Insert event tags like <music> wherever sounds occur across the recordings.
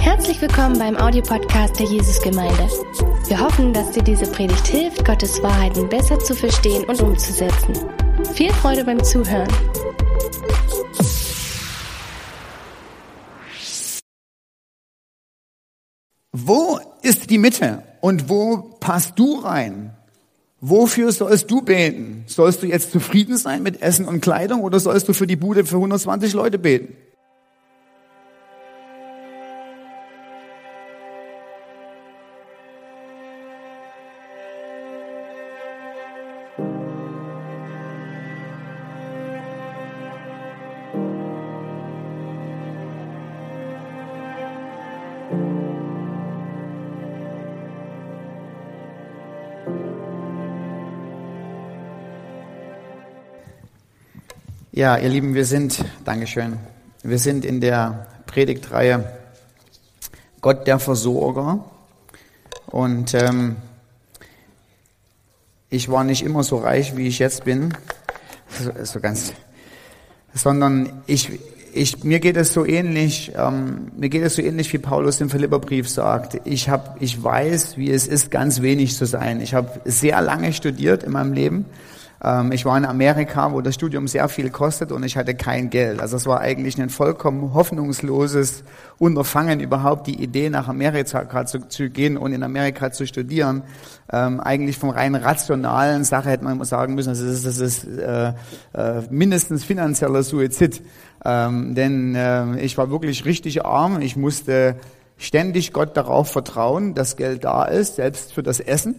Herzlich willkommen beim Audiopodcast der Jesusgemeinde. Wir hoffen, dass dir diese Predigt hilft, Gottes Wahrheiten besser zu verstehen und umzusetzen. Viel Freude beim Zuhören. Wo ist die Mitte und wo passt du rein? Wofür sollst du beten? Sollst du jetzt zufrieden sein mit Essen und Kleidung oder sollst du für die Bude für 120 Leute beten? Ja, ihr Lieben, wir sind, Dankeschön, wir sind in der Predigtreihe Gott der Versorger. Und ähm, ich war nicht immer so reich, wie ich jetzt bin, so, so ganz, sondern ich, ich, mir geht es so ähnlich, ähm, mir geht es so ähnlich, wie Paulus im Philipperbrief sagt. Ich hab, ich weiß, wie es ist, ganz wenig zu sein. Ich habe sehr lange studiert in meinem Leben ich war in Amerika, wo das Studium sehr viel kostet und ich hatte kein Geld. Also es war eigentlich ein vollkommen hoffnungsloses Unterfangen, überhaupt die Idee nach Amerika zu, zu gehen und in Amerika zu studieren. Ähm, eigentlich vom rein rationalen Sache hätte man sagen müssen, das ist, das ist äh, äh, mindestens finanzieller Suizid. Ähm, denn äh, ich war wirklich richtig arm. Ich musste ständig Gott darauf vertrauen, dass Geld da ist, selbst für das Essen.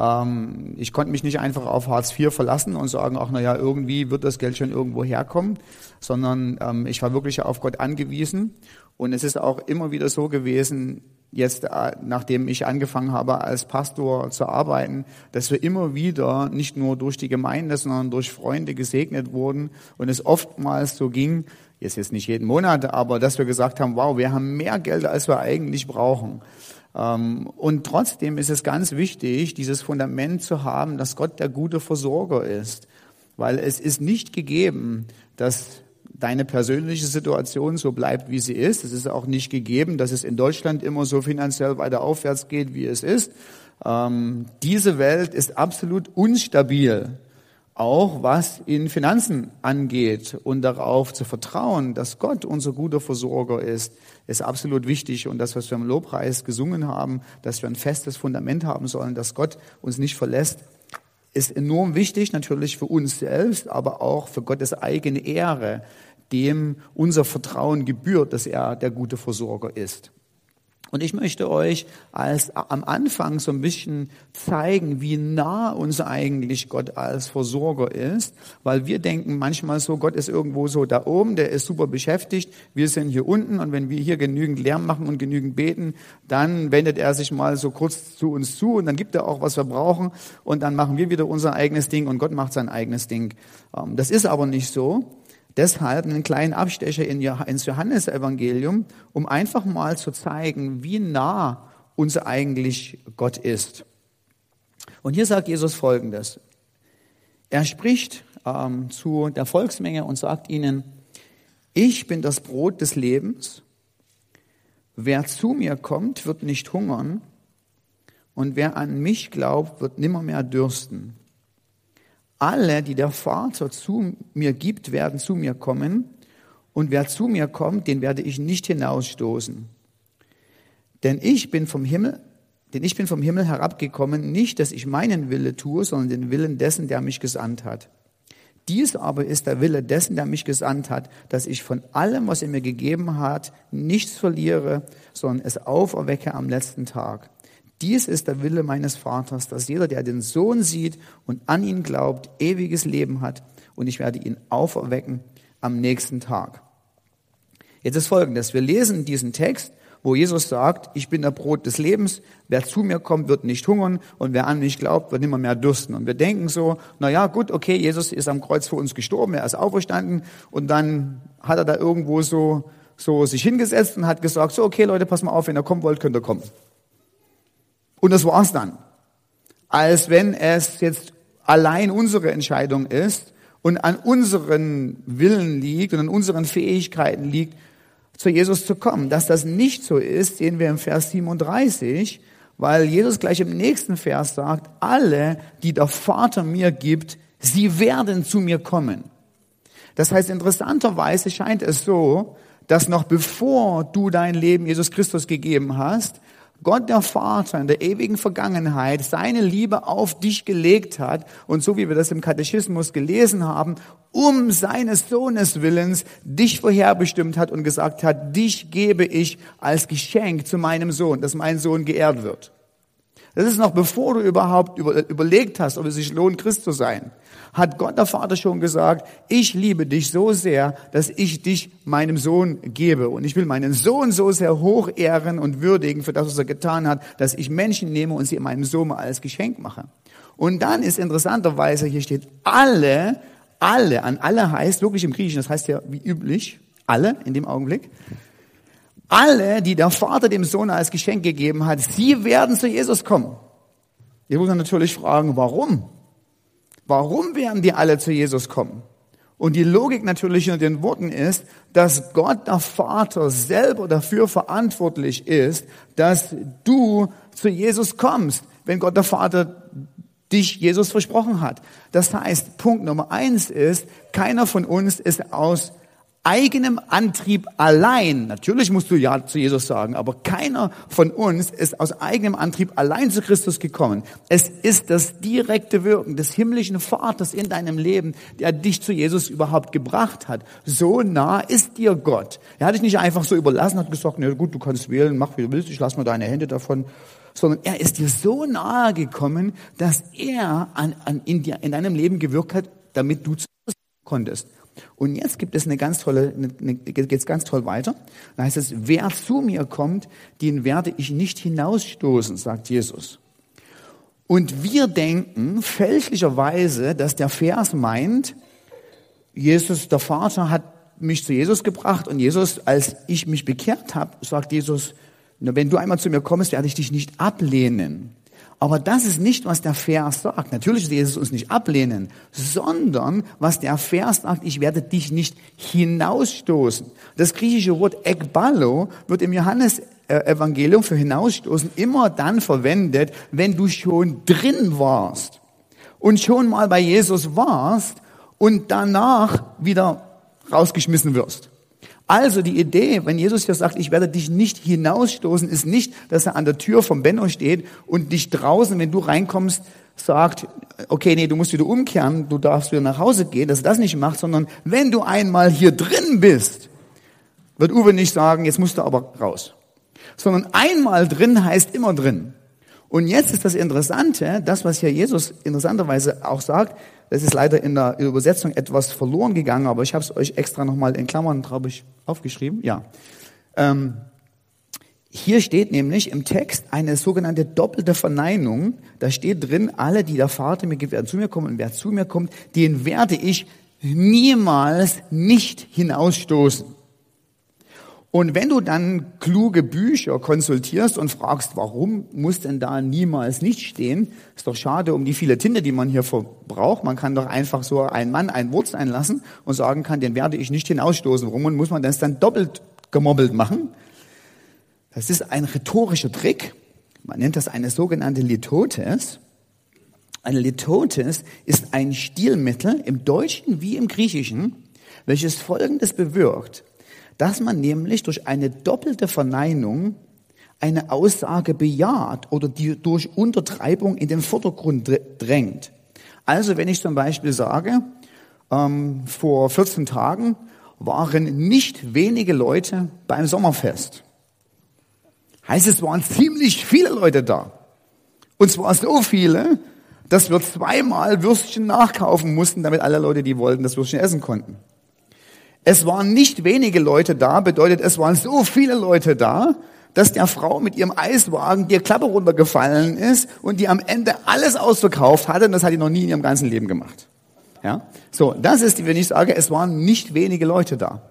Ähm, ich konnte mich nicht einfach auf Hartz IV verlassen und sagen, ach naja, irgendwie wird das Geld schon irgendwo herkommen, sondern ähm, ich war wirklich auf Gott angewiesen. Und es ist auch immer wieder so gewesen, jetzt äh, nachdem ich angefangen habe als Pastor zu arbeiten, dass wir immer wieder nicht nur durch die Gemeinde, sondern durch Freunde gesegnet wurden und es oftmals so ging, jetzt jetzt nicht jeden Monat, aber dass wir gesagt haben, wow, wir haben mehr Geld, als wir eigentlich brauchen. Ähm, und trotzdem ist es ganz wichtig, dieses Fundament zu haben, dass Gott der gute Versorger ist. Weil es ist nicht gegeben, dass deine persönliche Situation so bleibt, wie sie ist. Es ist auch nicht gegeben, dass es in Deutschland immer so finanziell weiter aufwärts geht, wie es ist. Ähm, diese Welt ist absolut unstabil auch was in Finanzen angeht und darauf zu vertrauen, dass Gott unser guter Versorger ist, ist absolut wichtig. Und das, was wir im Lobpreis gesungen haben, dass wir ein festes Fundament haben sollen, dass Gott uns nicht verlässt, ist enorm wichtig, natürlich für uns selbst, aber auch für Gottes eigene Ehre, dem unser Vertrauen gebührt, dass er der gute Versorger ist. Und ich möchte euch als am Anfang so ein bisschen zeigen, wie nah uns eigentlich Gott als Versorger ist, weil wir denken manchmal so, Gott ist irgendwo so da oben, der ist super beschäftigt, wir sind hier unten und wenn wir hier genügend Lärm machen und genügend beten, dann wendet er sich mal so kurz zu uns zu und dann gibt er auch, was wir brauchen und dann machen wir wieder unser eigenes Ding und Gott macht sein eigenes Ding. Ähm, das ist aber nicht so. Deshalb einen kleinen Abstecher ins Johannesevangelium, um einfach mal zu zeigen, wie nah uns eigentlich Gott ist. Und hier sagt Jesus Folgendes. Er spricht ähm, zu der Volksmenge und sagt ihnen, ich bin das Brot des Lebens. Wer zu mir kommt, wird nicht hungern. Und wer an mich glaubt, wird nimmermehr dürsten. Alle, die der Vater zu mir gibt, werden zu mir kommen. Und wer zu mir kommt, den werde ich nicht hinausstoßen. Denn ich bin vom Himmel, denn ich bin vom Himmel herabgekommen, nicht, dass ich meinen Wille tue, sondern den Willen dessen, der mich gesandt hat. Dies aber ist der Wille dessen, der mich gesandt hat, dass ich von allem, was er mir gegeben hat, nichts verliere, sondern es auferwecke am letzten Tag. Dies ist der Wille meines Vaters, dass jeder, der den Sohn sieht und an ihn glaubt, ewiges Leben hat und ich werde ihn auferwecken am nächsten Tag. Jetzt ist Folgendes. Wir lesen diesen Text, wo Jesus sagt, ich bin der Brot des Lebens, wer zu mir kommt, wird nicht hungern und wer an mich glaubt, wird nimmer mehr dürsten. Und wir denken so, na ja, gut, okay, Jesus ist am Kreuz für uns gestorben, er ist auferstanden und dann hat er da irgendwo so, so sich hingesetzt und hat gesagt, so, okay, Leute, pass mal auf, wenn ihr kommen wollt, könnt ihr kommen. Und das war's dann. Als wenn es jetzt allein unsere Entscheidung ist und an unseren Willen liegt und an unseren Fähigkeiten liegt, zu Jesus zu kommen. Dass das nicht so ist, sehen wir im Vers 37, weil Jesus gleich im nächsten Vers sagt, alle, die der Vater mir gibt, sie werden zu mir kommen. Das heißt, interessanterweise scheint es so, dass noch bevor du dein Leben Jesus Christus gegeben hast, Gott der Vater in der ewigen Vergangenheit seine Liebe auf dich gelegt hat und so wie wir das im Katechismus gelesen haben, um seines Sohnes willens dich vorherbestimmt hat und gesagt hat, dich gebe ich als Geschenk zu meinem Sohn, dass mein Sohn geehrt wird. Das ist noch bevor du überhaupt überlegt hast, ob es sich lohnt, Christ zu sein hat Gott der Vater schon gesagt, ich liebe dich so sehr, dass ich dich meinem Sohn gebe. Und ich will meinen Sohn so sehr hoch ehren und würdigen für das, was er getan hat, dass ich Menschen nehme und sie meinem Sohn als Geschenk mache. Und dann ist interessanterweise, hier steht alle, alle, an alle heißt, wirklich im Griechischen, das heißt ja wie üblich, alle in dem Augenblick. Alle, die der Vater dem Sohn als Geschenk gegeben hat, sie werden zu Jesus kommen. Ihr muss natürlich fragen, warum? Warum werden die alle zu Jesus kommen? Und die Logik natürlich in den Worten ist, dass Gott der Vater selber dafür verantwortlich ist, dass du zu Jesus kommst, wenn Gott der Vater dich Jesus versprochen hat. Das heißt, Punkt Nummer eins ist, keiner von uns ist aus eigenem Antrieb allein, natürlich musst du Ja zu Jesus sagen, aber keiner von uns ist aus eigenem Antrieb allein zu Christus gekommen. Es ist das direkte Wirken des himmlischen Vaters in deinem Leben, der dich zu Jesus überhaupt gebracht hat. So nah ist dir Gott. Er hat dich nicht einfach so überlassen, hat gesagt, na gut, du kannst wählen, mach wie du willst, ich lass mal deine Hände davon sondern er ist dir so nahe gekommen, dass er an, an in, dir, in deinem Leben gewirkt hat, damit du zu konntest. Und jetzt gibt es eine ganz tolle, eine, geht es ganz toll weiter. Da heißt es, wer zu mir kommt, den werde ich nicht hinausstoßen, sagt Jesus. Und wir denken fälschlicherweise, dass der Vers meint, Jesus, der Vater hat mich zu Jesus gebracht und Jesus, als ich mich bekehrt habe, sagt Jesus, wenn du einmal zu mir kommst, werde ich dich nicht ablehnen. Aber das ist nicht, was der Vers sagt. Natürlich wird Jesus uns nicht ablehnen, sondern was der Vers sagt, ich werde dich nicht hinausstoßen. Das griechische Wort ekballo wird im Johannes-Evangelium für hinausstoßen immer dann verwendet, wenn du schon drin warst und schon mal bei Jesus warst und danach wieder rausgeschmissen wirst. Also die Idee, wenn Jesus hier sagt, ich werde dich nicht hinausstoßen, ist nicht, dass er an der Tür vom Benno steht und dich draußen, wenn du reinkommst, sagt, okay, nee, du musst wieder umkehren, du darfst wieder nach Hause gehen, dass er das nicht macht, sondern wenn du einmal hier drin bist, wird Uwe nicht sagen, jetzt musst du aber raus. Sondern einmal drin heißt immer drin. Und jetzt ist das Interessante, das, was hier Jesus interessanterweise auch sagt, das ist leider in der Übersetzung etwas verloren gegangen, aber ich habe es euch extra nochmal in Klammern, glaube ich, aufgeschrieben. Ja. Ähm, hier steht nämlich im Text eine sogenannte doppelte Verneinung. Da steht drin, alle, die der Vater mir gibt, werden zu mir kommen und wer zu mir kommt, den werde ich niemals nicht hinausstoßen. Und wenn du dann kluge Bücher konsultierst und fragst, warum muss denn da niemals nicht stehen, ist doch schade um die viele Tinte, die man hier verbraucht. Man kann doch einfach so einen Mann ein Wort sein lassen und sagen kann, den werde ich nicht hinausstoßen. Warum muss man das dann doppelt gemobbelt machen? Das ist ein rhetorischer Trick. Man nennt das eine sogenannte Litotes. Eine Litotes ist ein Stilmittel im Deutschen wie im Griechischen, welches Folgendes bewirkt dass man nämlich durch eine doppelte Verneinung eine Aussage bejaht oder die durch Untertreibung in den Vordergrund drängt. Also wenn ich zum Beispiel sage, ähm, vor 14 Tagen waren nicht wenige Leute beim Sommerfest. Heißt es waren ziemlich viele Leute da. Und zwar so viele, dass wir zweimal Würstchen nachkaufen mussten, damit alle Leute, die wollten, das Würstchen essen konnten. Es waren nicht wenige Leute da, bedeutet, es waren so viele Leute da, dass der Frau mit ihrem Eiswagen die Klappe runtergefallen ist und die am Ende alles ausverkauft hatte und das hat die noch nie in ihrem ganzen Leben gemacht. Ja? So, das ist, wenn ich sage, es waren nicht wenige Leute da.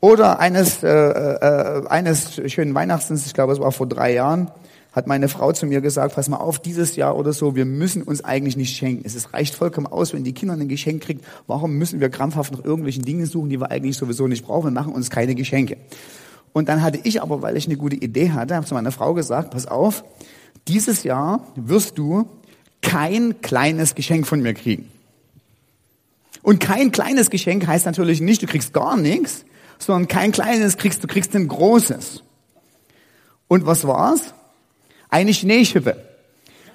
Oder eines, äh, äh, eines schönen Weihnachtens, ich glaube, es war vor drei Jahren, hat meine Frau zu mir gesagt, pass mal auf, dieses Jahr oder so, wir müssen uns eigentlich nicht schenken. Es reicht vollkommen aus, wenn die Kinder ein Geschenk kriegen. Warum müssen wir krampfhaft nach irgendwelchen Dingen suchen, die wir eigentlich sowieso nicht brauchen? Wir machen uns keine Geschenke. Und dann hatte ich aber, weil ich eine gute Idee hatte, habe zu meiner Frau gesagt, pass auf, dieses Jahr wirst du kein kleines Geschenk von mir kriegen. Und kein kleines Geschenk heißt natürlich nicht, du kriegst gar nichts, sondern kein kleines kriegst, du kriegst ein großes. Und was war's? Eine Schneeschippe.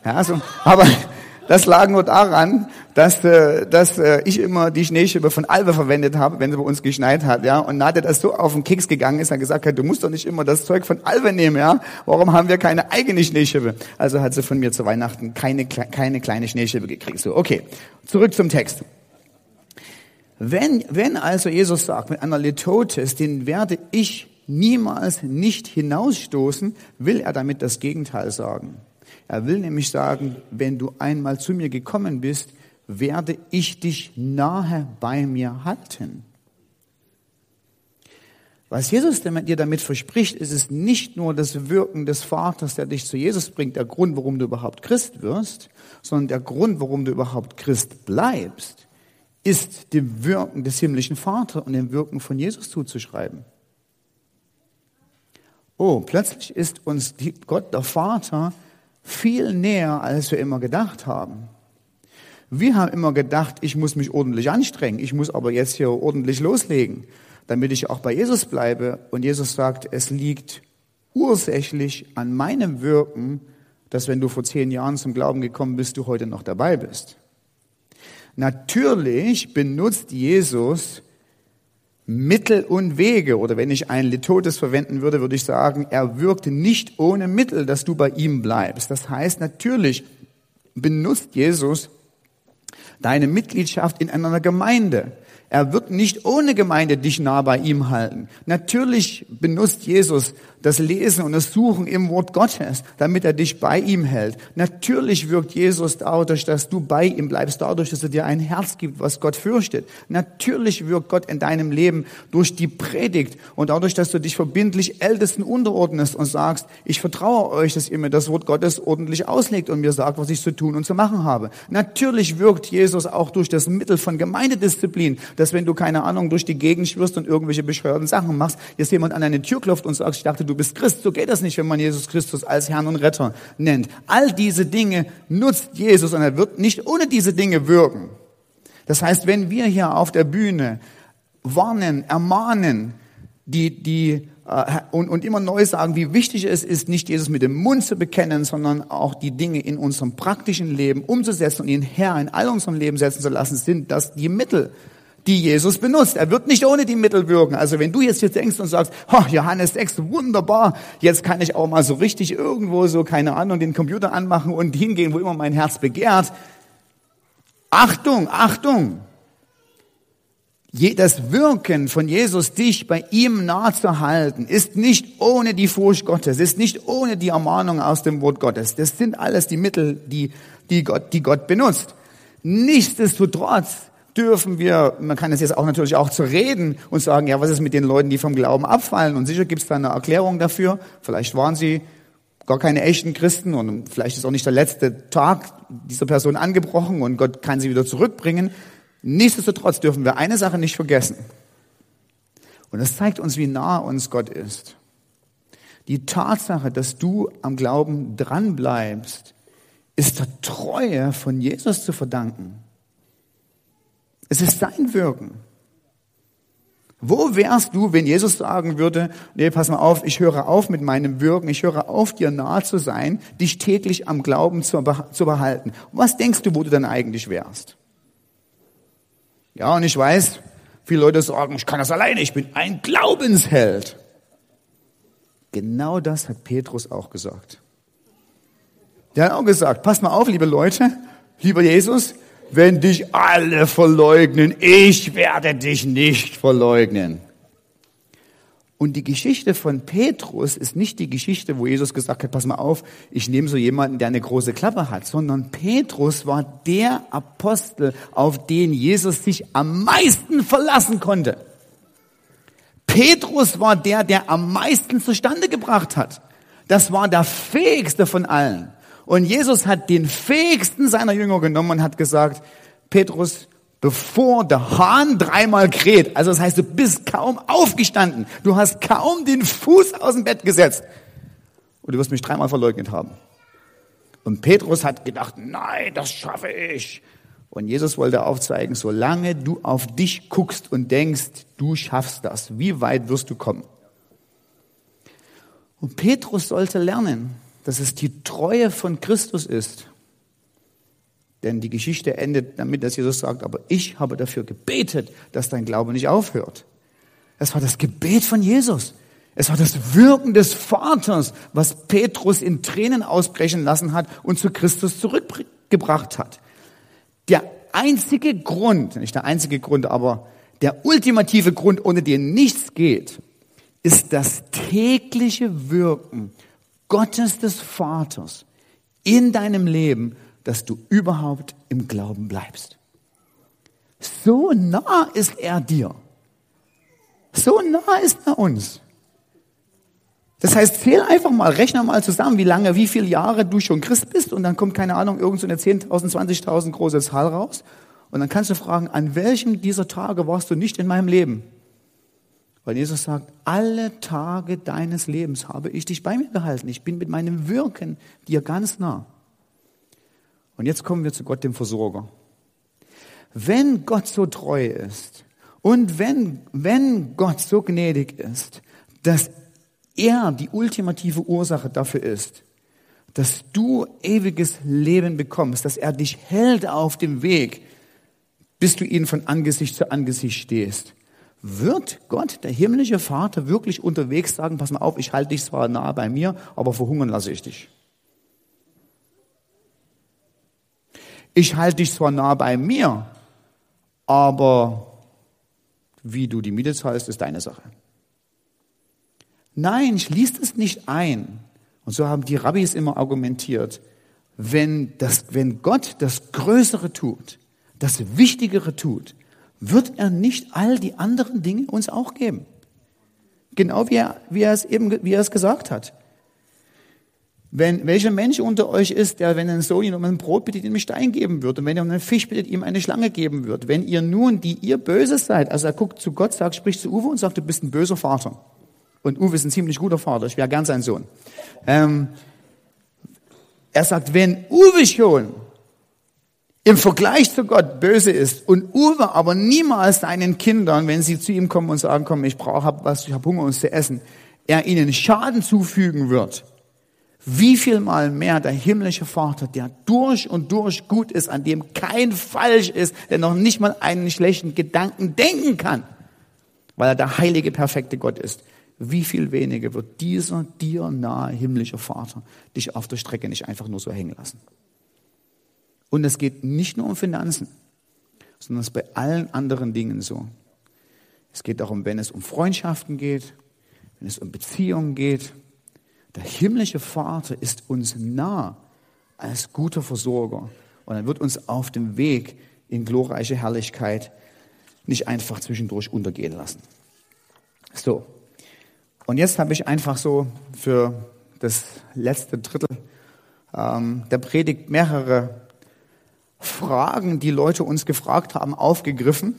Ja, so, aber <laughs> das lag nur daran, dass, äh, dass äh, ich immer die Schneeschippe von Albe verwendet habe, wenn sie bei uns geschneit hat, ja. Und Nadja das so auf den Keks gegangen ist, hat gesagt hat, du musst doch nicht immer das Zeug von Albe nehmen, ja. Warum haben wir keine eigene Schneeschippe? Also hat sie von mir zu Weihnachten keine, keine kleine Schneeschippe gekriegt. So, okay. Zurück zum Text. Wenn, wenn also Jesus sagt, mit einer Litotes, den werde ich niemals nicht hinausstoßen, will er damit das Gegenteil sagen. Er will nämlich sagen, wenn du einmal zu mir gekommen bist, werde ich dich nahe bei mir halten. Was Jesus dir damit verspricht, ist es nicht nur das Wirken des Vaters, der dich zu Jesus bringt, der Grund, warum du überhaupt Christ wirst, sondern der Grund, warum du überhaupt Christ bleibst, ist dem Wirken des himmlischen Vaters und dem Wirken von Jesus zuzuschreiben. Oh, plötzlich ist uns Gott, der Vater, viel näher, als wir immer gedacht haben. Wir haben immer gedacht, ich muss mich ordentlich anstrengen, ich muss aber jetzt hier ordentlich loslegen, damit ich auch bei Jesus bleibe. Und Jesus sagt, es liegt ursächlich an meinem Wirken, dass wenn du vor zehn Jahren zum Glauben gekommen bist, du heute noch dabei bist. Natürlich benutzt Jesus Mittel und Wege, oder wenn ich ein Litotes verwenden würde, würde ich sagen, er wirkt nicht ohne Mittel, dass du bei ihm bleibst. Das heißt, natürlich benutzt Jesus deine Mitgliedschaft in einer Gemeinde. Er wird nicht ohne Gemeinde dich nah bei ihm halten. Natürlich benutzt Jesus das Lesen und das Suchen im Wort Gottes, damit er dich bei ihm hält. Natürlich wirkt Jesus dadurch, dass du bei ihm bleibst, dadurch, dass er dir ein Herz gibt, was Gott fürchtet. Natürlich wirkt Gott in deinem Leben durch die Predigt und dadurch, dass du dich verbindlich Ältesten unterordnest und sagst, ich vertraue euch, dass ihr mir das Wort Gottes ordentlich auslegt und mir sagt, was ich zu tun und zu machen habe. Natürlich wirkt Jesus auch durch das Mittel von Gemeindedisziplin, dass wenn du, keine Ahnung, durch die Gegend schwirrst und irgendwelche bescheuerten Sachen machst, jetzt jemand an deine Tür klopft und sagt, ich dachte, du bist Christ. So geht das nicht, wenn man Jesus Christus als Herrn und Retter nennt. All diese Dinge nutzt Jesus und er wird nicht ohne diese Dinge wirken. Das heißt, wenn wir hier auf der Bühne warnen, ermahnen, die, die, äh, und, und immer neu sagen, wie wichtig es ist, nicht Jesus mit dem Mund zu bekennen, sondern auch die Dinge in unserem praktischen Leben umzusetzen und ihn Herr in all unserem Leben setzen zu lassen, sind das die Mittel, die Jesus benutzt. Er wird nicht ohne die Mittel wirken. Also wenn du jetzt hier denkst und sagst, oh, Johannes 6, wunderbar, jetzt kann ich auch mal so richtig irgendwo so, keine Ahnung, den Computer anmachen und hingehen, wo immer mein Herz begehrt. Achtung, Achtung! Das Wirken von Jesus, dich bei ihm nahe zu halten, ist nicht ohne die Furcht Gottes, ist nicht ohne die Ermahnung aus dem Wort Gottes. Das sind alles die Mittel, die, die, Gott, die Gott benutzt. Nichtsdestotrotz dürfen wir, man kann es jetzt auch natürlich auch zu reden und sagen, ja, was ist mit den Leuten, die vom Glauben abfallen? Und sicher gibt es da eine Erklärung dafür. Vielleicht waren sie gar keine echten Christen und vielleicht ist auch nicht der letzte Tag dieser Person angebrochen und Gott kann sie wieder zurückbringen. Nichtsdestotrotz dürfen wir eine Sache nicht vergessen. Und das zeigt uns, wie nah uns Gott ist. Die Tatsache, dass du am Glauben dranbleibst, ist der Treue von Jesus zu verdanken. Es ist sein Wirken. Wo wärst du, wenn Jesus sagen würde, nee, pass mal auf, ich höre auf mit meinem Wirken, ich höre auf, dir nahe zu sein, dich täglich am Glauben zu, zu behalten. Was denkst du, wo du dann eigentlich wärst? Ja, und ich weiß, viele Leute sagen, ich kann das alleine, ich bin ein Glaubensheld. Genau das hat Petrus auch gesagt. Der hat auch gesagt, pass mal auf, liebe Leute, lieber Jesus, wenn dich alle verleugnen, ich werde dich nicht verleugnen. Und die Geschichte von Petrus ist nicht die Geschichte, wo Jesus gesagt hat, pass mal auf, ich nehme so jemanden, der eine große Klappe hat, sondern Petrus war der Apostel, auf den Jesus sich am meisten verlassen konnte. Petrus war der, der am meisten zustande gebracht hat. Das war der fähigste von allen. Und Jesus hat den fähigsten seiner Jünger genommen und hat gesagt, Petrus, bevor der Hahn dreimal kräht, also das heißt, du bist kaum aufgestanden, du hast kaum den Fuß aus dem Bett gesetzt und du wirst mich dreimal verleugnet haben. Und Petrus hat gedacht, nein, das schaffe ich. Und Jesus wollte aufzeigen, solange du auf dich guckst und denkst, du schaffst das, wie weit wirst du kommen? Und Petrus sollte lernen, dass es die Treue von Christus ist. Denn die Geschichte endet damit, dass Jesus sagt, aber ich habe dafür gebetet, dass dein Glaube nicht aufhört. Es war das Gebet von Jesus. Es war das Wirken des Vaters, was Petrus in Tränen ausbrechen lassen hat und zu Christus zurückgebracht hat. Der einzige Grund, nicht der einzige Grund, aber der ultimative Grund, ohne den nichts geht, ist das tägliche Wirken Gottes des Vaters in deinem Leben, dass du überhaupt im Glauben bleibst. So nah ist er dir. So nah ist er uns. Das heißt, zähl einfach mal, rechne mal zusammen, wie lange, wie viele Jahre du schon Christ bist und dann kommt, keine Ahnung, irgend so eine 10.000, 20.000 große Zahl raus. Und dann kannst du fragen, an welchem dieser Tage warst du nicht in meinem Leben? Weil Jesus sagt, alle Tage deines Lebens habe ich dich bei mir gehalten. Ich bin mit meinem Wirken dir ganz nah. Und jetzt kommen wir zu Gott, dem Versorger. Wenn Gott so treu ist und wenn, wenn Gott so gnädig ist, dass er die ultimative Ursache dafür ist, dass du ewiges Leben bekommst, dass er dich hält auf dem Weg, bis du ihn von Angesicht zu Angesicht stehst, wird Gott, der himmlische Vater, wirklich unterwegs sagen, pass mal auf, ich halte dich zwar nahe bei mir, aber verhungern lasse ich dich. Ich halte dich zwar nah bei mir, aber wie du die Miete zahlst, ist deine Sache. Nein, schließt es nicht ein. Und so haben die Rabbis immer argumentiert, wenn, das, wenn Gott das Größere tut, das Wichtigere tut, wird er nicht all die anderen Dinge uns auch geben. Genau wie er, wie er es eben, wie er es gesagt hat. Wenn, welcher Mensch unter euch ist, der, wenn ein Sohn ihn um ein Brot bittet, ihm einen Stein geben wird, und wenn er um einen Fisch bittet, ihm eine Schlange geben wird. Wenn ihr nun, die ihr böse seid, also er guckt zu Gott, sagt, spricht zu Uwe und sagt, du bist ein böser Vater. Und Uwe ist ein ziemlich guter Vater, ich wäre gern sein Sohn. Ähm, er sagt, wenn Uwe schon im Vergleich zu Gott böse ist und Uwe aber niemals seinen Kindern, wenn sie zu ihm kommen und sagen, komm, ich brauche was, ich habe Hunger, uns zu essen, er ihnen Schaden zufügen wird, wie viel mal mehr der himmlische Vater, der durch und durch gut ist, an dem kein falsch ist, der noch nicht mal einen schlechten Gedanken denken kann, weil er der heilige, perfekte Gott ist. Wie viel weniger wird dieser dir nahe himmlische Vater dich auf der Strecke nicht einfach nur so hängen lassen? Und es geht nicht nur um Finanzen, sondern es ist bei allen anderen Dingen so. Es geht darum, wenn es um Freundschaften geht, wenn es um Beziehungen geht. Der himmlische Vater ist uns nah als guter Versorger. Und er wird uns auf dem Weg in glorreiche Herrlichkeit nicht einfach zwischendurch untergehen lassen. So. Und jetzt habe ich einfach so für das letzte Drittel ähm, der Predigt mehrere Fragen, die Leute uns gefragt haben, aufgegriffen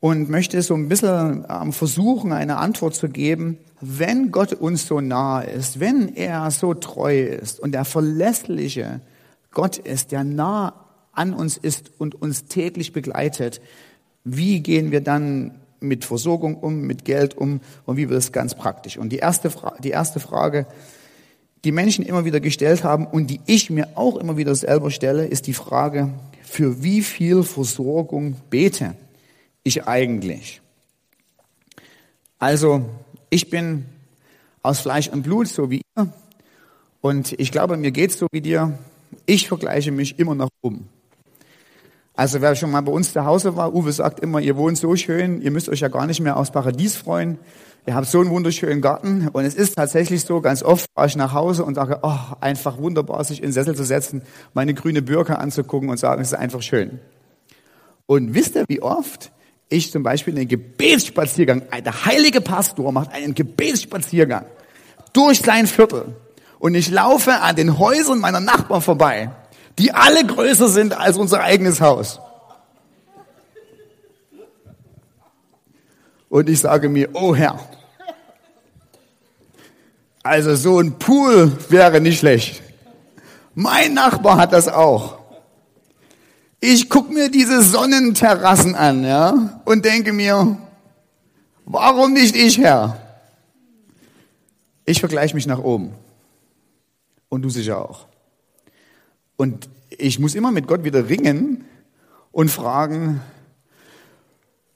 und möchte so ein bisschen ähm, versuchen, eine Antwort zu geben, wenn Gott uns so nahe ist, wenn er so treu ist und der verlässliche Gott ist, der nah an uns ist und uns täglich begleitet, wie gehen wir dann mit Versorgung um, mit Geld um und wie wird es ganz praktisch? Und die erste, Fra die erste Frage, die Menschen immer wieder gestellt haben und die ich mir auch immer wieder selber stelle, ist die Frage, für wie viel Versorgung bete ich eigentlich? Also, ich bin aus Fleisch und Blut, so wie ihr. Und ich glaube, mir geht's so wie dir. Ich vergleiche mich immer noch um. Also wer schon mal bei uns zu Hause war, Uwe sagt immer, ihr wohnt so schön, ihr müsst euch ja gar nicht mehr aufs Paradies freuen. Ihr habt so einen wunderschönen Garten und es ist tatsächlich so, ganz oft fahre ich nach Hause und sage, oh, einfach wunderbar, sich in den Sessel zu setzen, meine grüne Birke anzugucken und sagen, es ist einfach schön. Und wisst ihr, wie oft ich zum Beispiel einen Gebetsspaziergang, der heilige Pastor macht einen Gebetsspaziergang durch sein Viertel und ich laufe an den Häusern meiner Nachbarn vorbei, die alle größer sind als unser eigenes Haus. Und ich sage mir, oh Herr, also so ein Pool wäre nicht schlecht. Mein Nachbar hat das auch. Ich guck mir diese Sonnenterrassen an, ja, und denke mir, warum nicht ich, Herr? Ich vergleiche mich nach oben. Und du sicher auch. Und ich muss immer mit Gott wieder ringen und fragen,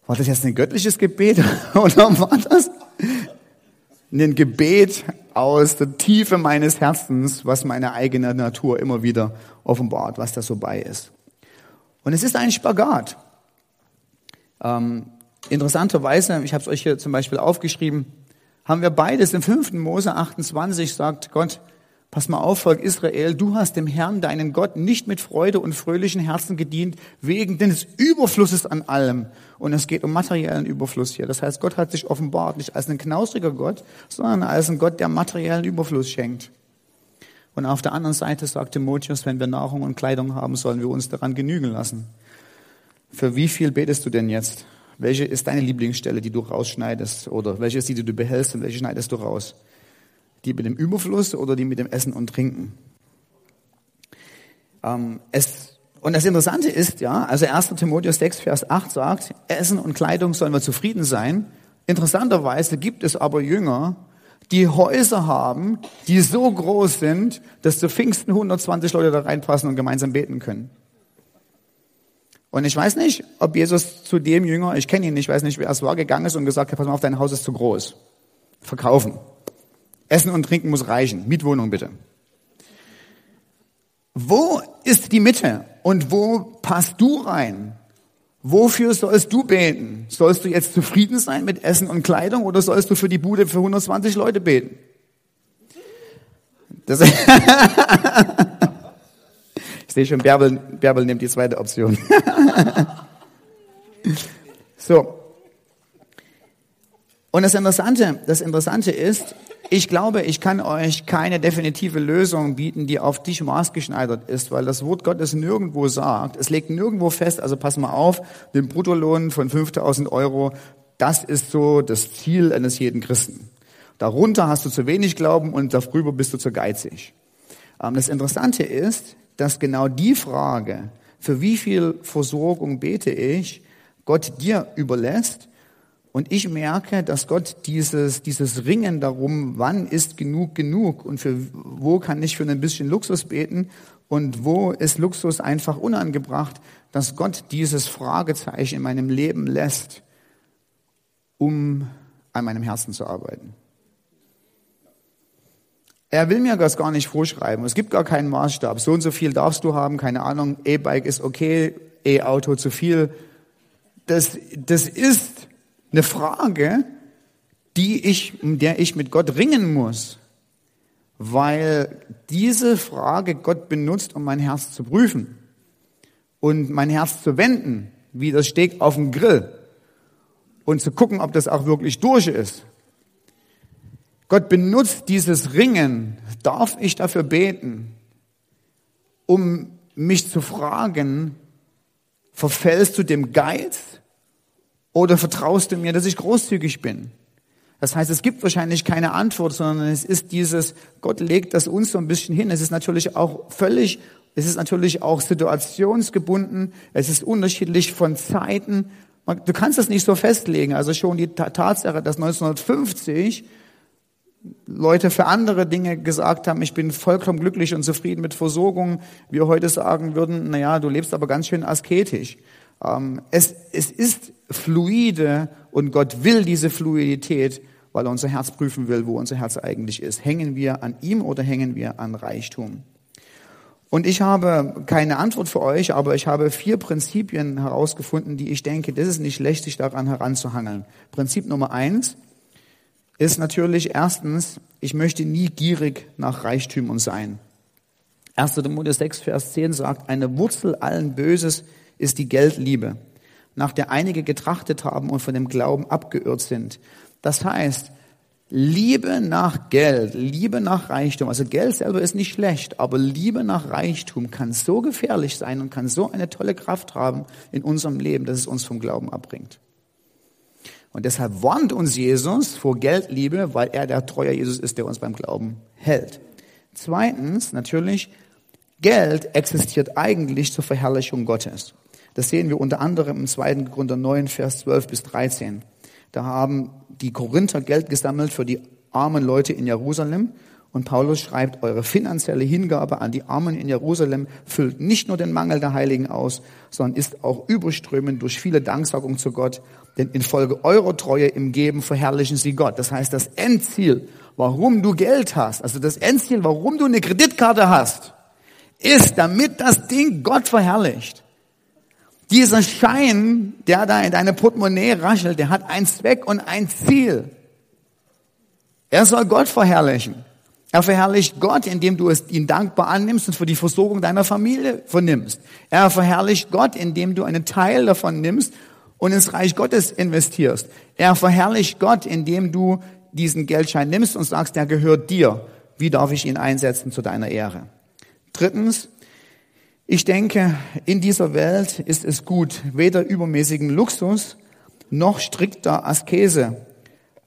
war das jetzt ein göttliches Gebet <laughs> oder war das ein Gebet aus der Tiefe meines Herzens, was meine eigene Natur immer wieder offenbart, was da so bei ist? Und es ist ein Spagat. Ähm, interessanterweise, ich habe es euch hier zum Beispiel aufgeschrieben, haben wir beides. Im 5. Mose 28 sagt Gott, Pass mal auf, Volk Israel, du hast dem Herrn, deinen Gott, nicht mit Freude und fröhlichen Herzen gedient, wegen des Überflusses an allem. Und es geht um materiellen Überfluss hier. Das heißt, Gott hat sich offenbart nicht als ein knaustriger Gott, sondern als ein Gott, der materiellen Überfluss schenkt. Und auf der anderen Seite sagt Timotheus, wenn wir Nahrung und Kleidung haben, sollen wir uns daran genügen lassen. Für wie viel betest du denn jetzt? Welche ist deine Lieblingsstelle, die du rausschneidest? Oder welche ist die, die du behältst und welche schneidest du raus? Die mit dem Überfluss oder die mit dem Essen und Trinken? Ähm, es, und das Interessante ist, ja, also 1. Timotheus 6, Vers 8 sagt, Essen und Kleidung sollen wir zufrieden sein. Interessanterweise gibt es aber Jünger, die Häuser haben, die so groß sind, dass zu Pfingsten 120 Leute da reinpassen und gemeinsam beten können. Und ich weiß nicht, ob Jesus zu dem Jünger, ich kenne ihn nicht, ich weiß nicht, wer es war, gegangen ist und gesagt hat, pass mal auf, dein Haus ist zu groß. Verkaufen. Essen und Trinken muss reichen. Mietwohnung bitte. Wo ist die Mitte und wo passt du rein? Wofür sollst du beten? Sollst du jetzt zufrieden sein mit Essen und Kleidung oder sollst du für die Bude für 120 Leute beten? Das <laughs> ich sehe schon, Bärbel, Bärbel nimmt die zweite Option. <laughs> so. Und das Interessante, das Interessante ist, ich glaube, ich kann euch keine definitive Lösung bieten, die auf dich maßgeschneidert ist, weil das Wort Gottes nirgendwo sagt. Es legt nirgendwo fest, also pass mal auf, den Bruttolohn von 5000 Euro, das ist so das Ziel eines jeden Christen. Darunter hast du zu wenig Glauben und darüber bist du zu geizig. Ähm, das Interessante ist, dass genau die Frage, für wie viel Versorgung bete ich, Gott dir überlässt und ich merke, dass Gott dieses, dieses Ringen darum, wann ist genug genug und für, wo kann ich für ein bisschen Luxus beten und wo ist Luxus einfach unangebracht, dass Gott dieses Fragezeichen in meinem Leben lässt, um an meinem Herzen zu arbeiten. Er will mir das gar nicht vorschreiben. Es gibt gar keinen Maßstab. So und so viel darfst du haben, keine Ahnung. E-Bike ist okay, E-Auto zu viel. Das, das ist eine Frage, die ich, der ich mit Gott ringen muss, weil diese Frage Gott benutzt, um mein Herz zu prüfen und mein Herz zu wenden, wie das Steak auf dem Grill und zu gucken, ob das auch wirklich durch ist. Gott benutzt dieses Ringen. Darf ich dafür beten, um mich zu fragen, verfällst du dem Geiz oder vertraust du mir, dass ich großzügig bin? Das heißt, es gibt wahrscheinlich keine Antwort, sondern es ist dieses, Gott legt das uns so ein bisschen hin. Es ist natürlich auch völlig, es ist natürlich auch situationsgebunden. Es ist unterschiedlich von Zeiten. Du kannst das nicht so festlegen. Also schon die Tatsache, dass 1950 Leute für andere Dinge gesagt haben, ich bin vollkommen glücklich und zufrieden mit Versorgung. Wir heute sagen würden, na ja, du lebst aber ganz schön asketisch. Ähm, es, es ist fluide und Gott will diese Fluidität, weil er unser Herz prüfen will, wo unser Herz eigentlich ist. Hängen wir an ihm oder hängen wir an Reichtum? Und ich habe keine Antwort für euch, aber ich habe vier Prinzipien herausgefunden, die ich denke, das ist nicht schlecht, sich daran heranzuhangeln. Prinzip Nummer eins ist natürlich erstens, ich möchte nie gierig nach Reichtümern sein. 1. Timotheus 6, Vers 10 sagt, eine Wurzel allen Böses ist die Geldliebe, nach der einige getrachtet haben und von dem Glauben abgeirrt sind. Das heißt, Liebe nach Geld, Liebe nach Reichtum, also Geld selber ist nicht schlecht, aber Liebe nach Reichtum kann so gefährlich sein und kann so eine tolle Kraft haben in unserem Leben, dass es uns vom Glauben abbringt. Und deshalb warnt uns Jesus vor Geldliebe, weil er der treue Jesus ist, der uns beim Glauben hält. Zweitens, natürlich, Geld existiert eigentlich zur Verherrlichung Gottes. Das sehen wir unter anderem im 2. Korinther 9, Vers 12 bis 13. Da haben die Korinther Geld gesammelt für die armen Leute in Jerusalem. Und Paulus schreibt, eure finanzielle Hingabe an die Armen in Jerusalem füllt nicht nur den Mangel der Heiligen aus, sondern ist auch überströmend durch viele Danksagungen zu Gott. Denn infolge eurer Treue im Geben verherrlichen sie Gott. Das heißt, das Endziel, warum du Geld hast, also das Endziel, warum du eine Kreditkarte hast, ist, damit das Ding Gott verherrlicht. Dieser Schein, der da in deine Portemonnaie raschelt, der hat einen Zweck und ein Ziel. Er soll Gott verherrlichen. Er verherrlicht Gott, indem du es ihn dankbar annimmst und für die Versorgung deiner Familie vernimmst. Er verherrlicht Gott, indem du einen Teil davon nimmst und ins Reich Gottes investierst. Er verherrlicht Gott, indem du diesen Geldschein nimmst und sagst, der gehört dir. Wie darf ich ihn einsetzen zu deiner Ehre? Drittens, ich denke, in dieser Welt ist es gut, weder übermäßigen Luxus noch strikter Askese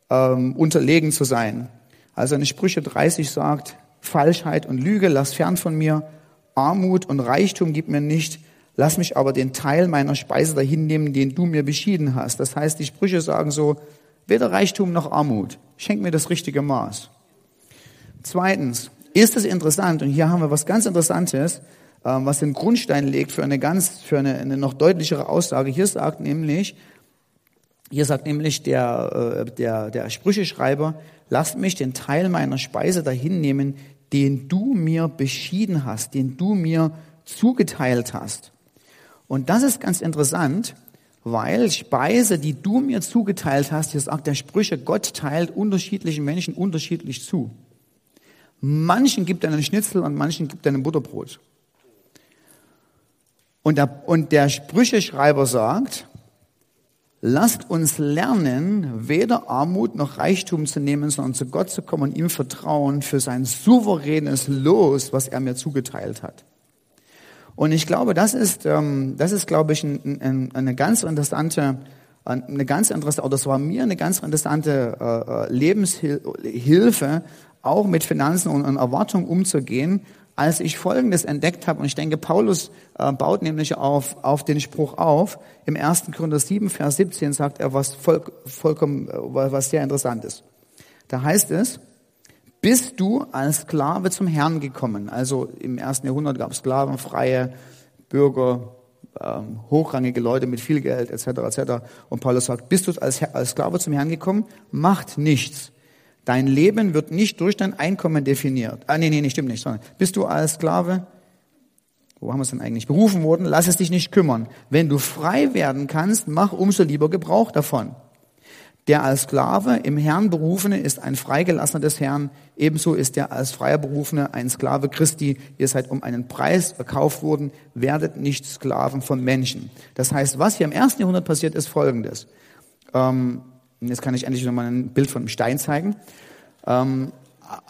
ähm, unterlegen zu sein. Also in Sprüche 30 sagt, Falschheit und Lüge lass fern von mir, Armut und Reichtum gib mir nicht, lass mich aber den Teil meiner Speise dahin nehmen, den du mir beschieden hast. Das heißt, die Sprüche sagen so, weder Reichtum noch Armut, schenk mir das richtige Maß. Zweitens, ist es interessant, und hier haben wir was ganz Interessantes, was den Grundstein legt für eine ganz, für eine, eine noch deutlichere Aussage. Hier sagt nämlich, hier sagt nämlich der, äh, der, der Sprücheschreiber, lasst mich den Teil meiner Speise dahin nehmen, den du mir beschieden hast, den du mir zugeteilt hast. Und das ist ganz interessant, weil Speise, die du mir zugeteilt hast, hier sagt der Sprüche, Gott teilt unterschiedlichen Menschen unterschiedlich zu. Manchen gibt er einen Schnitzel und manchen gibt er ein Butterbrot. Und der, und der Sprücheschreiber sagt, lasst uns lernen, weder Armut noch Reichtum zu nehmen, sondern zu Gott zu kommen und ihm vertrauen für sein souveränes Los, was er mir zugeteilt hat. Und ich glaube, das ist, ähm, das ist, glaube ich, ein, ein, eine ganz interessante, eine ganz interessante, oder das war mir eine ganz interessante äh, äh Lebenshilfe, auch mit Finanzen und Erwartungen umzugehen, als ich Folgendes entdeckt habe, und ich denke, Paulus äh, baut nämlich auf, auf den Spruch auf, im 1. Korinther 7, Vers 17 sagt er was voll, vollkommen, äh, was sehr interessant ist. Da heißt es, bist du als Sklave zum Herrn gekommen. Also im ersten Jahrhundert gab es Sklaven, freie Bürger, ähm, hochrangige Leute mit viel Geld etc. etc. Und Paulus sagt, bist du als, als Sklave zum Herrn gekommen? Macht nichts Dein Leben wird nicht durch dein Einkommen definiert. Ah, nee, nee, nee, stimmt nicht. Sondern bist du als Sklave, wo haben wir es denn eigentlich, berufen worden, lass es dich nicht kümmern. Wenn du frei werden kannst, mach umso lieber Gebrauch davon. Der als Sklave im Herrn Berufene ist ein Freigelassener des Herrn. Ebenso ist der als freier Berufene ein Sklave Christi. Ihr seid um einen Preis verkauft worden. Werdet nicht Sklaven von Menschen. Das heißt, was hier im ersten Jahrhundert passiert, ist Folgendes. Ähm, jetzt kann ich endlich nochmal ein Bild von einem Stein zeigen. Ähm,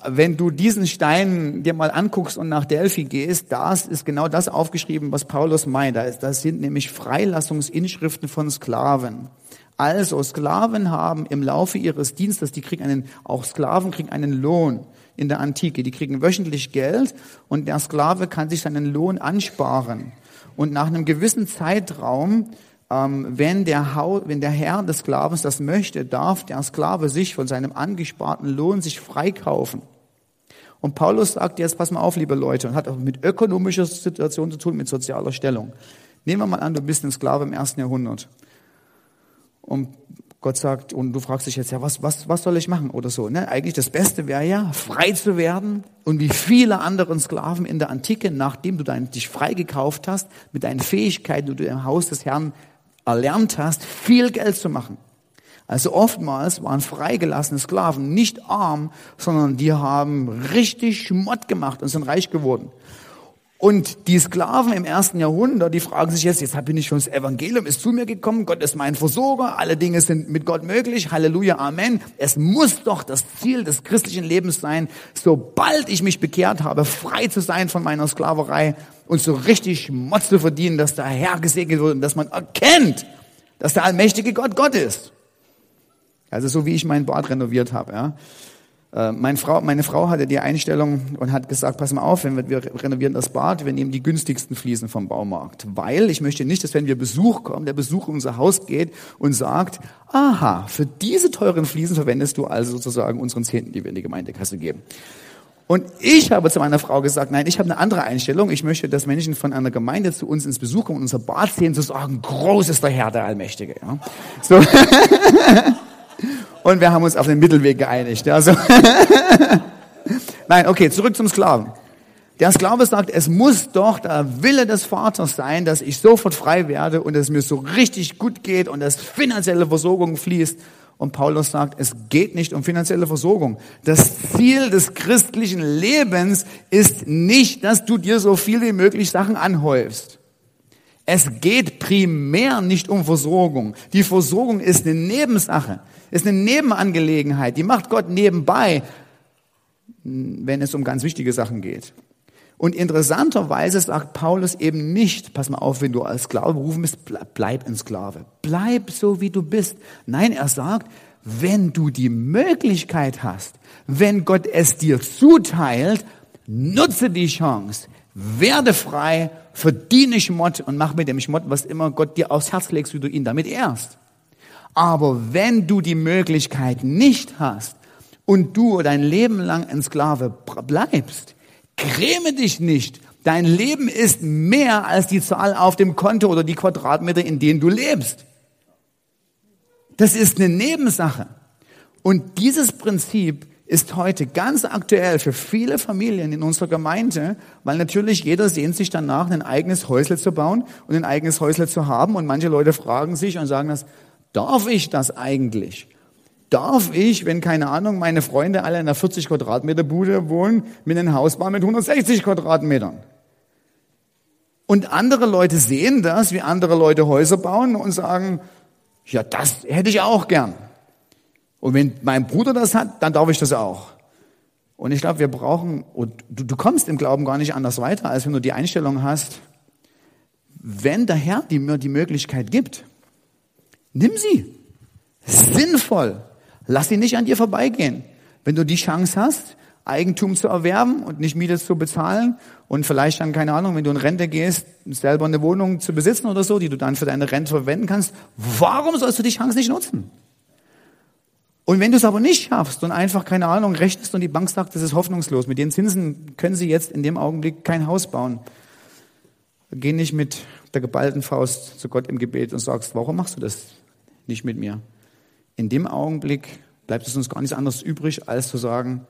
wenn du diesen Stein dir mal anguckst und nach Delphi gehst, da ist genau das aufgeschrieben, was Paulus meint. Das sind nämlich Freilassungsinschriften von Sklaven. Also Sklaven haben im Laufe ihres Dienstes, die kriegen einen, auch Sklaven kriegen einen Lohn in der Antike. Die kriegen wöchentlich Geld und der Sklave kann sich seinen Lohn ansparen. Und nach einem gewissen Zeitraum wenn, der wenn der Herr des Sklavens das möchte, darf der Sklave sich von seinem angesparten Lohn sich freikaufen. Und Paulus sagt jetzt, pass mal auf, liebe Leute, und hat auch mit ökonomischer Situation zu tun, mit sozialer Stellung. Nehmen wir mal an, du bist ein Sklave im ersten Jahrhundert. Und Gott sagt, und du fragst dich jetzt, ja, was, was, was soll ich machen oder so. Ne? Eigentlich das Beste wäre ja, frei zu werden und wie viele anderen Sklaven in der Antike, nachdem du dein, dich freigekauft hast, mit deinen Fähigkeiten, die du im Haus des Herrn erlernt hast, viel Geld zu machen. Also oftmals waren freigelassene Sklaven nicht arm, sondern die haben richtig Schmott gemacht und sind reich geworden. Und die Sklaven im ersten Jahrhundert, die fragen sich jetzt, jetzt bin ich schon das Evangelium, ist zu mir gekommen, Gott ist mein Versorger, alle Dinge sind mit Gott möglich, Halleluja, Amen. Es muss doch das Ziel des christlichen Lebens sein, sobald ich mich bekehrt habe, frei zu sein von meiner Sklaverei und so richtig Motz zu verdienen, dass der Herr gesegnet wird und dass man erkennt, dass der allmächtige Gott Gott ist. Also so wie ich mein Bad renoviert habe. Ja. Äh, meine Frau, meine Frau hatte die Einstellung und hat gesagt, pass mal auf, wenn wir, wir renovieren das Bad, wir nehmen die günstigsten Fliesen vom Baumarkt. Weil ich möchte nicht, dass wenn wir Besuch kommen, der Besuch in unser Haus geht und sagt, aha, für diese teuren Fliesen verwendest du also sozusagen unseren Zehnten, die wir in die Gemeindekasse geben. Und ich habe zu meiner Frau gesagt, nein, ich habe eine andere Einstellung. Ich möchte, dass Menschen von einer Gemeinde zu uns ins Besuch kommen und unser Bad sehen, zu sagen, groß ist der Herr, der Allmächtige. Ja? So. <laughs> Und wir haben uns auf den Mittelweg geeinigt. Also <laughs> Nein, okay, zurück zum Sklaven. Der Sklave sagt, es muss doch der Wille des Vaters sein, dass ich sofort frei werde und es mir so richtig gut geht und dass finanzielle Versorgung fließt. Und Paulus sagt, es geht nicht um finanzielle Versorgung. Das Ziel des christlichen Lebens ist nicht, dass du dir so viel wie möglich Sachen anhäufst. Es geht primär nicht um Versorgung. Die Versorgung ist eine Nebensache ist eine Nebenangelegenheit, die macht Gott nebenbei, wenn es um ganz wichtige Sachen geht. Und interessanterweise sagt Paulus eben nicht, pass mal auf, wenn du als Sklave berufen bist, bleib ein Sklave. Bleib so, wie du bist. Nein, er sagt, wenn du die Möglichkeit hast, wenn Gott es dir zuteilt, nutze die Chance, werde frei, verdiene Schmott und mach mit dem Schmott, was immer Gott dir aufs Herz legst, wie du ihn damit ehrst. Aber wenn du die Möglichkeit nicht hast und du dein Leben lang ein Sklave bleibst, gräme dich nicht. Dein Leben ist mehr als die Zahl auf dem Konto oder die Quadratmeter, in denen du lebst. Das ist eine Nebensache. Und dieses Prinzip ist heute ganz aktuell für viele Familien in unserer Gemeinde, weil natürlich jeder sehnt sich danach, ein eigenes Häusle zu bauen und ein eigenes Häusle zu haben. Und manche Leute fragen sich und sagen das, Darf ich das eigentlich? Darf ich, wenn keine Ahnung, meine Freunde alle in einer 40 Quadratmeter Bude wohnen, mit einem Haus bauen mit 160 Quadratmetern? Und andere Leute sehen das, wie andere Leute Häuser bauen und sagen, ja, das hätte ich auch gern. Und wenn mein Bruder das hat, dann darf ich das auch. Und ich glaube, wir brauchen, und du, du kommst im Glauben gar nicht anders weiter, als wenn du die Einstellung hast, wenn der Herr dir die Möglichkeit gibt, Nimm sie. Sinnvoll. Lass sie nicht an dir vorbeigehen. Wenn du die Chance hast, Eigentum zu erwerben und nicht Miete zu bezahlen und vielleicht dann, keine Ahnung, wenn du in Rente gehst, selber eine Wohnung zu besitzen oder so, die du dann für deine Rente verwenden kannst, warum sollst du die Chance nicht nutzen? Und wenn du es aber nicht schaffst und einfach, keine Ahnung, rechnest und die Bank sagt, das ist hoffnungslos, mit den Zinsen können sie jetzt in dem Augenblick kein Haus bauen, geh nicht mit der geballten Faust zu Gott im Gebet und sagst, warum machst du das? Nicht mit mir. In dem Augenblick bleibt es uns gar nichts anderes übrig, als zu sagen,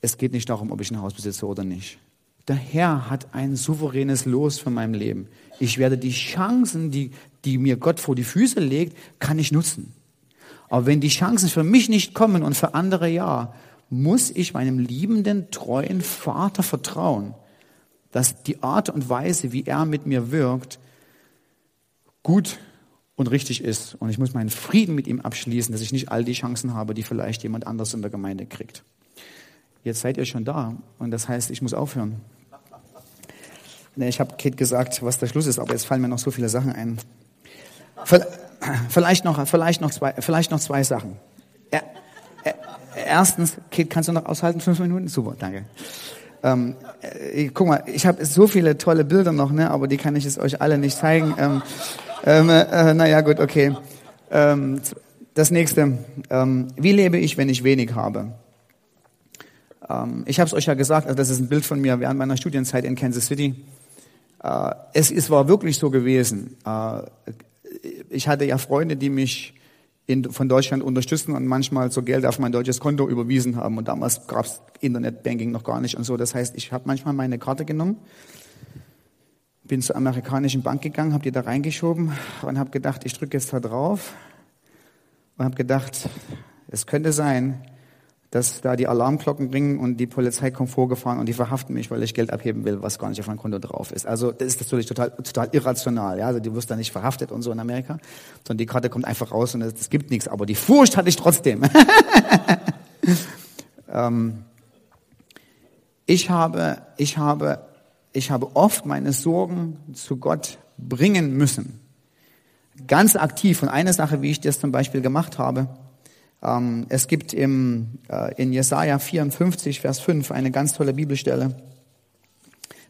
es geht nicht darum, ob ich ein Haus besitze oder nicht. Der Herr hat ein souveränes Los für mein Leben. Ich werde die Chancen, die, die mir Gott vor die Füße legt, kann ich nutzen. Aber wenn die Chancen für mich nicht kommen und für andere ja, muss ich meinem liebenden, treuen Vater vertrauen, dass die Art und Weise, wie er mit mir wirkt, gut und richtig ist. Und ich muss meinen Frieden mit ihm abschließen, dass ich nicht all die Chancen habe, die vielleicht jemand anders in der Gemeinde kriegt. Jetzt seid ihr schon da und das heißt, ich muss aufhören. Ich habe Kate gesagt, was der Schluss ist, aber jetzt fallen mir noch so viele Sachen ein. <clears throat> Vielleicht noch, vielleicht noch, zwei, vielleicht noch zwei Sachen. Erstens, Kate, kannst du noch aushalten? Fünf Minuten? Super, danke. Ähm, äh, guck mal, ich habe so viele tolle Bilder noch, ne, aber die kann ich es euch alle nicht zeigen. Ähm, ähm, äh, naja, gut, okay. Ähm, das nächste. Ähm, wie lebe ich, wenn ich wenig habe? Ähm, ich habe es euch ja gesagt, also das ist ein Bild von mir während meiner Studienzeit in Kansas City. Äh, es, es war wirklich so gewesen. Äh, ich hatte ja Freunde, die mich in, von Deutschland unterstützen und manchmal so Geld auf mein deutsches Konto überwiesen haben. Und damals gab's Internetbanking noch gar nicht und so. Das heißt, ich habe manchmal meine Karte genommen bin zur amerikanischen Bank gegangen, habe die da reingeschoben und habe gedacht, ich drücke jetzt da drauf und habe gedacht, es könnte sein, dass da die Alarmglocken ringen und die Polizei kommt vorgefahren und die verhaften mich, weil ich Geld abheben will, was gar nicht auf meinem Konto drauf ist. Also das ist natürlich total, total irrational. Ja? Also du wirst da nicht verhaftet und so in Amerika, sondern die Karte kommt einfach raus und es, gibt nichts. Aber die Furcht hatte ich trotzdem. <laughs> ähm, ich habe, ich habe, ich habe oft meine Sorgen zu Gott bringen müssen. Ganz aktiv. Und eine Sache, wie ich das zum Beispiel gemacht habe, es gibt im, äh, in Jesaja 54, Vers 5 eine ganz tolle Bibelstelle.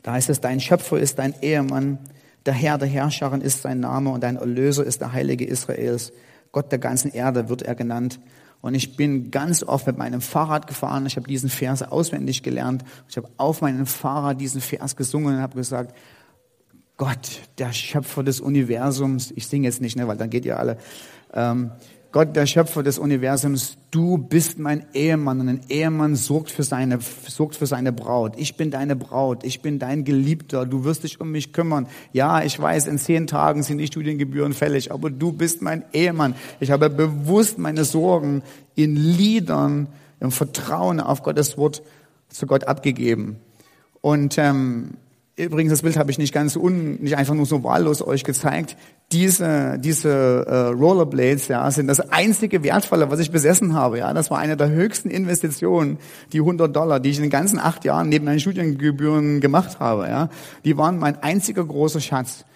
Da heißt es, dein Schöpfer ist dein Ehemann, der Herr der Herrscherin ist sein Name und dein Erlöser ist der Heilige Israels. Gott der ganzen Erde wird er genannt. Und ich bin ganz oft mit meinem Fahrrad gefahren. Ich habe diesen Vers auswendig gelernt. Ich habe auf meinem Fahrrad diesen Vers gesungen und habe gesagt, Gott, der Schöpfer des Universums, ich singe jetzt nicht, ne, weil dann geht ihr alle, ähm, Gott, der Schöpfer des Universums, du bist mein Ehemann und ein Ehemann sorgt für seine, sorgt für seine Braut. Ich bin deine Braut, ich bin dein Geliebter, du wirst dich um mich kümmern. Ja, ich weiß, in zehn Tagen sind die Studiengebühren fällig, aber du bist mein Ehemann. Ich habe bewusst meine Sorgen in Liedern, im Vertrauen auf Gottes Wort zu Gott abgegeben. Und ähm, Übrigens, das Bild habe ich nicht ganz un, nicht einfach nur so wahllos euch gezeigt. Diese, diese äh, Rollerblades, ja, sind das einzige Wertvolle, was ich besessen habe. Ja, das war eine der höchsten Investitionen, die 100 Dollar, die ich in den ganzen acht Jahren neben meinen Studiengebühren gemacht habe. Ja, die waren mein einziger großer Schatz.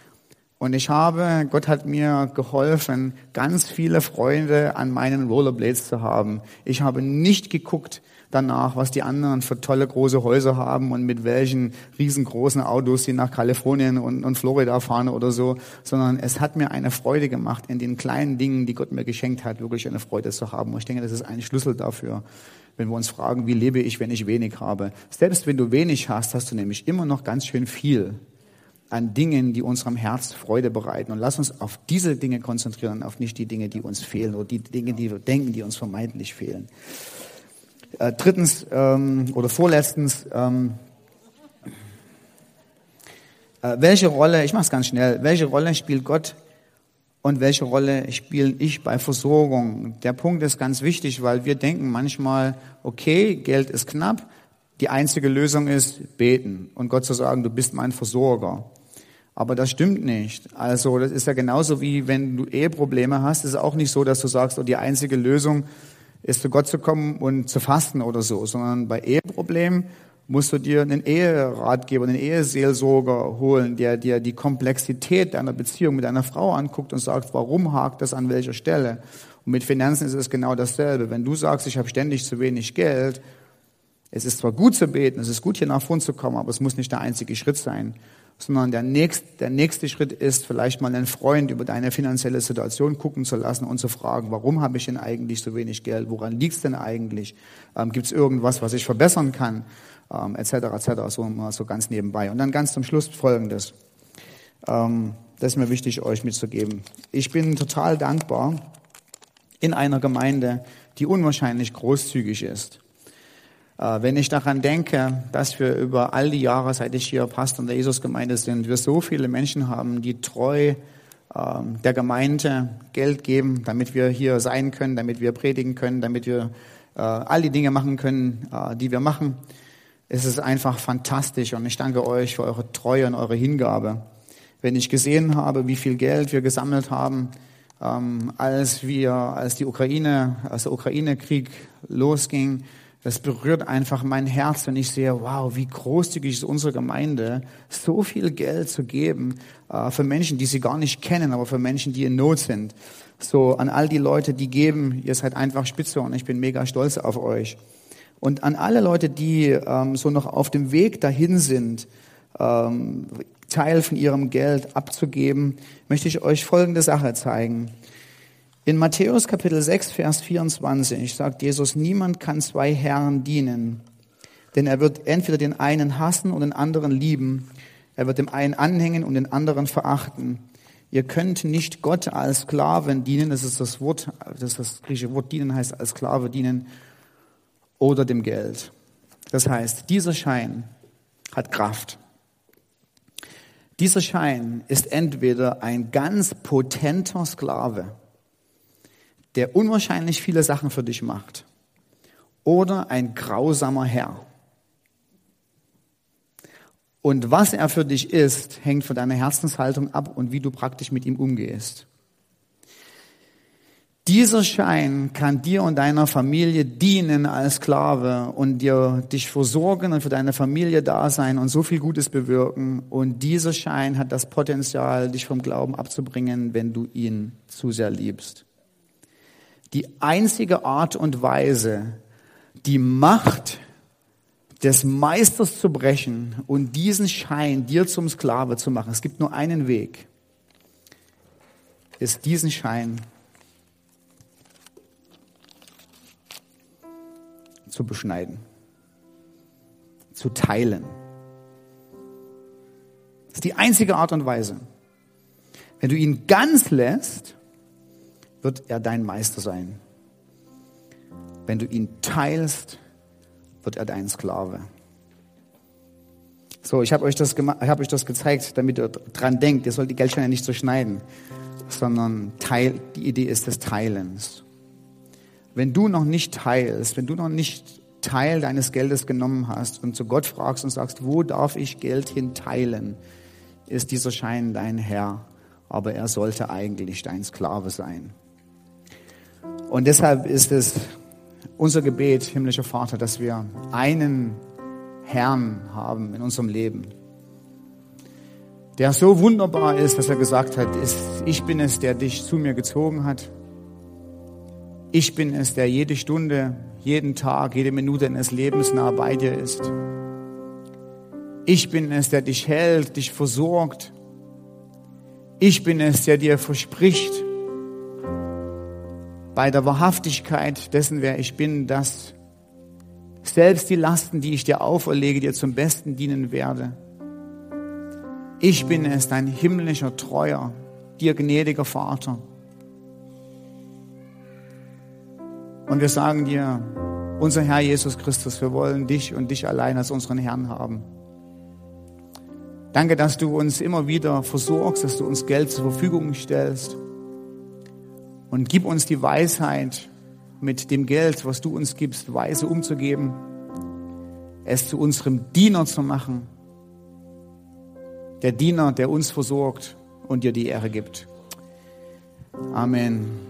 Und ich habe, Gott hat mir geholfen, ganz viele Freunde an meinen Rollerblades zu haben. Ich habe nicht geguckt, danach, was die anderen für tolle große Häuser haben und mit welchen riesengroßen Autos sie nach Kalifornien und, und Florida fahren oder so, sondern es hat mir eine Freude gemacht, in den kleinen Dingen, die Gott mir geschenkt hat, wirklich eine Freude zu haben. Und ich denke, das ist ein Schlüssel dafür, wenn wir uns fragen, wie lebe ich, wenn ich wenig habe. Selbst wenn du wenig hast, hast du nämlich immer noch ganz schön viel an Dingen, die unserem Herz Freude bereiten. Und lass uns auf diese Dinge konzentrieren, auf nicht die Dinge, die uns fehlen oder die Dinge, die wir denken, die uns vermeintlich fehlen. Äh, drittens ähm, oder vorletztens, ähm, äh, welche Rolle, ich mache es ganz schnell, welche Rolle spielt Gott und welche Rolle spiele ich bei Versorgung? Der Punkt ist ganz wichtig, weil wir denken manchmal, okay, Geld ist knapp, die einzige Lösung ist beten und Gott zu sagen, du bist mein Versorger. Aber das stimmt nicht. Also das ist ja genauso wie wenn du Eheprobleme hast, ist auch nicht so, dass du sagst, oh, die einzige Lösung ist zu Gott zu kommen und zu fasten oder so, sondern bei Eheproblemen musst du dir einen Eheratgeber, einen Eheseelsorger holen, der dir die Komplexität deiner Beziehung mit deiner Frau anguckt und sagt, warum hakt das an welcher Stelle? Und mit Finanzen ist es genau dasselbe. Wenn du sagst, ich habe ständig zu wenig Geld, es ist zwar gut zu beten, es ist gut hier nach vorn zu kommen, aber es muss nicht der einzige Schritt sein sondern der nächste, der nächste Schritt ist, vielleicht mal einen Freund über deine finanzielle Situation gucken zu lassen und zu fragen, warum habe ich denn eigentlich so wenig Geld? Woran liegt es denn eigentlich? Ähm, Gibt es irgendwas, was ich verbessern kann? Ähm, etc. etc. So so ganz nebenbei. Und dann ganz zum Schluss Folgendes. Ähm, das ist mir wichtig, euch mitzugeben. Ich bin total dankbar in einer Gemeinde, die unwahrscheinlich großzügig ist. Äh, wenn ich daran denke, dass wir über all die Jahre, seit ich hier Pastor in der Jesusgemeinde sind, wir so viele Menschen haben, die treu ähm, der Gemeinde Geld geben, damit wir hier sein können, damit wir predigen können, damit wir äh, all die Dinge machen können, äh, die wir machen. Es ist einfach fantastisch und ich danke euch für eure Treue und eure Hingabe. Wenn ich gesehen habe, wie viel Geld wir gesammelt haben, ähm, als wir, als die Ukraine, als der Ukraine-Krieg losging, das berührt einfach mein Herz, wenn ich sehe, wow, wie großzügig ist unsere Gemeinde, so viel Geld zu geben äh, für Menschen, die sie gar nicht kennen, aber für Menschen, die in Not sind. So an all die Leute, die geben, ihr seid einfach spitze und ich bin mega stolz auf euch. Und an alle Leute, die ähm, so noch auf dem Weg dahin sind, ähm, Teil von ihrem Geld abzugeben, möchte ich euch folgende Sache zeigen. In Matthäus Kapitel 6, Vers 24 sagt Jesus, niemand kann zwei Herren dienen, denn er wird entweder den einen hassen und den anderen lieben, er wird dem einen anhängen und den anderen verachten. Ihr könnt nicht Gott als Sklaven dienen, das ist das Wort, das das griechische Wort dienen heißt als Sklave dienen, oder dem Geld. Das heißt, dieser Schein hat Kraft. Dieser Schein ist entweder ein ganz potenter Sklave, der unwahrscheinlich viele Sachen für dich macht. oder ein grausamer Herr. Und was er für dich ist, hängt von deiner Herzenshaltung ab und wie du praktisch mit ihm umgehst. Dieser Schein kann dir und deiner Familie dienen als Sklave und dir dich versorgen und für deine Familie da sein und so viel Gutes bewirken. Und dieser Schein hat das Potenzial, dich vom Glauben abzubringen, wenn du ihn zu sehr liebst. Die einzige Art und Weise, die Macht des Meisters zu brechen und diesen Schein dir zum Sklave zu machen, es gibt nur einen Weg, ist diesen Schein zu beschneiden, zu teilen. Das ist die einzige Art und Weise. Wenn du ihn ganz lässt, wird er dein Meister sein. Wenn du ihn teilst, wird er dein Sklave. So, ich habe euch, das hab euch das gezeigt, damit ihr dran denkt. Ihr sollt die Geldscheine nicht so schneiden, sondern teil, die Idee ist des Teilens. Wenn du noch nicht teilst, wenn du noch nicht Teil deines Geldes genommen hast und zu Gott fragst und sagst, wo darf ich Geld hin teilen, ist dieser Schein dein Herr, aber er sollte eigentlich dein Sklave sein. Und deshalb ist es unser Gebet, himmlischer Vater, dass wir einen Herrn haben in unserem Leben, der so wunderbar ist, dass er gesagt hat, ich bin es, der dich zu mir gezogen hat. Ich bin es, der jede Stunde, jeden Tag, jede Minute deines Lebens nah bei dir ist. Ich bin es, der dich hält, dich versorgt. Ich bin es, der dir verspricht, bei der Wahrhaftigkeit dessen, wer ich bin, dass selbst die Lasten, die ich dir auferlege, dir zum Besten dienen werde. Ich bin es, dein himmlischer, treuer, dir gnädiger Vater. Und wir sagen dir, unser Herr Jesus Christus, wir wollen dich und dich allein als unseren Herrn haben. Danke, dass du uns immer wieder versorgst, dass du uns Geld zur Verfügung stellst. Und gib uns die Weisheit, mit dem Geld, was du uns gibst, weise umzugeben, es zu unserem Diener zu machen. Der Diener, der uns versorgt und dir die Ehre gibt. Amen.